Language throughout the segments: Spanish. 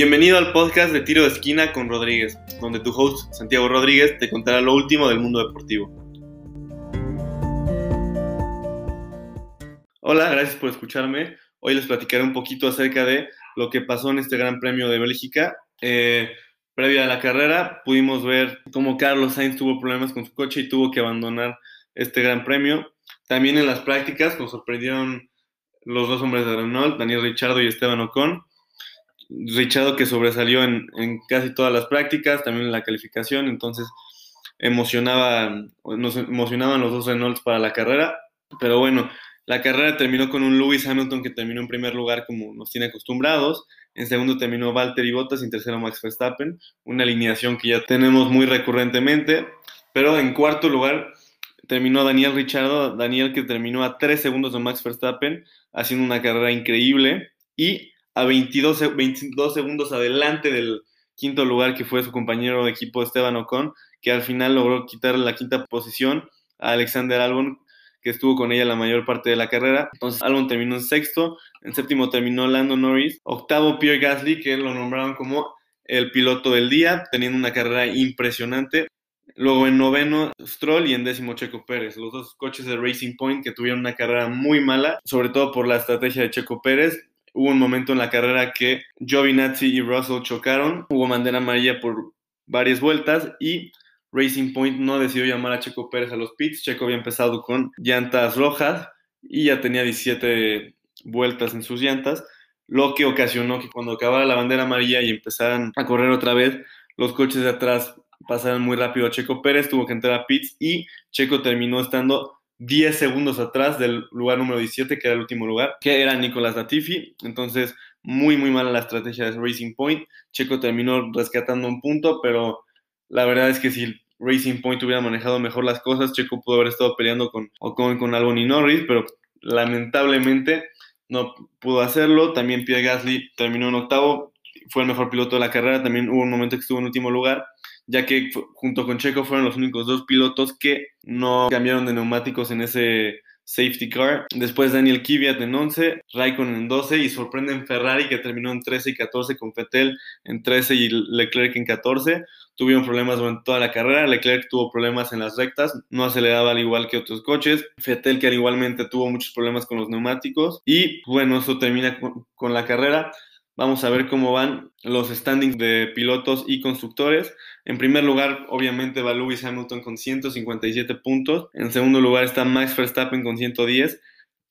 Bienvenido al podcast de Tiro de Esquina con Rodríguez, donde tu host Santiago Rodríguez te contará lo último del mundo deportivo. Hola, gracias por escucharme. Hoy les platicaré un poquito acerca de lo que pasó en este Gran Premio de Bélgica. Eh, previa a la carrera pudimos ver cómo Carlos Sainz tuvo problemas con su coche y tuvo que abandonar este Gran Premio. También en las prácticas nos sorprendieron los dos hombres de Renault, Daniel Richardo y Esteban Ocon. Richardo que sobresalió en, casi todas las prácticas, también en la calificación, entonces emocionaba, nos emocionaban los dos Renaults para la carrera, pero bueno, la carrera terminó con un Lewis Hamilton que terminó en primer lugar como nos tiene acostumbrados, en segundo terminó Valtteri Bottas y en tercero Max Verstappen, una alineación que ya tenemos muy recurrentemente, pero en cuarto lugar terminó Daniel Richardo, Daniel que terminó a tres segundos de Max Verstappen, haciendo una carrera increíble, y a 22, 22 segundos adelante del quinto lugar que fue su compañero de equipo Esteban Ocon, que al final logró quitar la quinta posición a Alexander Albon, que estuvo con ella la mayor parte de la carrera. Entonces Albon terminó en sexto, en séptimo terminó Lando Norris, octavo Pierre Gasly, que lo nombraron como el piloto del día, teniendo una carrera impresionante. Luego en noveno Stroll y en décimo Checo Pérez, los dos coches de Racing Point que tuvieron una carrera muy mala, sobre todo por la estrategia de Checo Pérez. Hubo un momento en la carrera que Giovinazzi y Russell chocaron, hubo bandera amarilla por varias vueltas y Racing Point no decidió llamar a Checo Pérez a los pits. Checo había empezado con llantas rojas y ya tenía 17 vueltas en sus llantas, lo que ocasionó que cuando acabara la bandera amarilla y empezaran a correr otra vez, los coches de atrás pasaran muy rápido a Checo Pérez, tuvo que entrar a pits y Checo terminó estando 10 segundos atrás del lugar número 17, que era el último lugar, que era Nicolás Latifi. Entonces, muy, muy mala la estrategia de Racing Point. Checo terminó rescatando un punto, pero la verdad es que si Racing Point hubiera manejado mejor las cosas, Checo pudo haber estado peleando con Ocon, con Albon y Norris, pero lamentablemente no pudo hacerlo. También Pierre Gasly terminó en octavo, fue el mejor piloto de la carrera. También hubo un momento que estuvo en último lugar ya que junto con Checo fueron los únicos dos pilotos que no cambiaron de neumáticos en ese safety car. Después Daniel Kvyat en 11, Raikkonen en 12 y sorprenden Ferrari que terminó en 13 y 14 con Fettel en 13 y Leclerc en 14. Tuvieron problemas durante toda la carrera. Leclerc tuvo problemas en las rectas, no aceleraba al igual que otros coches. Fettel que igualmente tuvo muchos problemas con los neumáticos. Y bueno, eso termina con la carrera. Vamos a ver cómo van los standings de pilotos y constructores. En primer lugar, obviamente, va Lewis Hamilton con 157 puntos. En segundo lugar está Max Verstappen con 110.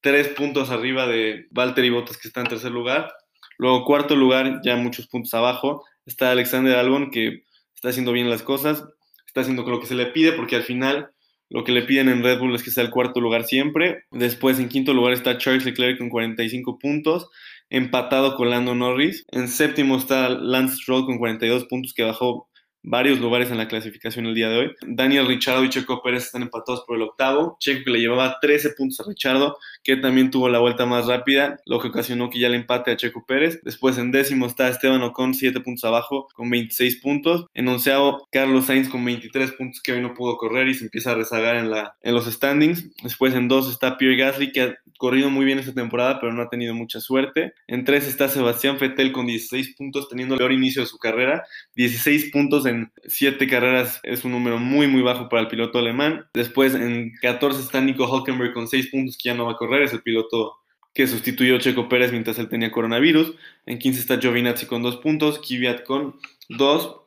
Tres puntos arriba de Valtteri Bottas, que está en tercer lugar. Luego, cuarto lugar, ya muchos puntos abajo, está Alexander Albon, que está haciendo bien las cosas. Está haciendo lo que se le pide, porque al final lo que le piden en Red Bull es que sea el cuarto lugar siempre. Después, en quinto lugar, está Charles Leclerc con 45 puntos empatado con Lando Norris. En séptimo está Lance Stroll con 42 puntos que bajó varios lugares en la clasificación el día de hoy. Daniel Richardo y Checo Pérez están empatados por el octavo. Checo le llevaba 13 puntos a Richardo, que también tuvo la vuelta más rápida, lo que ocasionó que ya le empate a Checo Pérez. Después en décimo está Esteban Ocon, 7 puntos abajo, con 26 puntos. En onceavo, Carlos Sainz con 23 puntos, que hoy no pudo correr y se empieza a rezagar en, la, en los standings. Después en dos está Pierre Gasly, que ha corrido muy bien esta temporada, pero no ha tenido mucha suerte. En tres está Sebastián Vettel con 16 puntos, teniendo el peor inicio de su carrera. 16 puntos en siete carreras es un número muy, muy bajo para el piloto alemán. Después en 14 está Nico Hulkenberg con 6 puntos que ya no va a correr, es el piloto que sustituyó a Checo Pérez mientras él tenía coronavirus. En 15 está Giovinazzi con 2 puntos, Kvyat con 2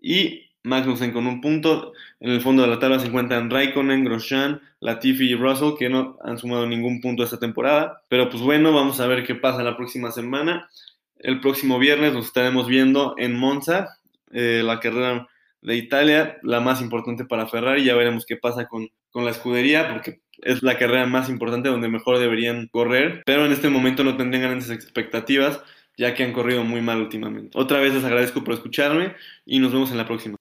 y Magnussen con un punto. En el fondo de la tabla se encuentran Raikkonen, Grosjean, Latifi y Russell, que no han sumado ningún punto esta temporada. Pero pues bueno, vamos a ver qué pasa la próxima semana. El próximo viernes nos estaremos viendo en Monza, eh, la carrera de Italia, la más importante para Ferrari. Ya veremos qué pasa con, con la escudería, porque es la carrera más importante donde mejor deberían correr, pero en este momento no tendrían grandes expectativas, ya que han corrido muy mal últimamente. Otra vez les agradezco por escucharme y nos vemos en la próxima.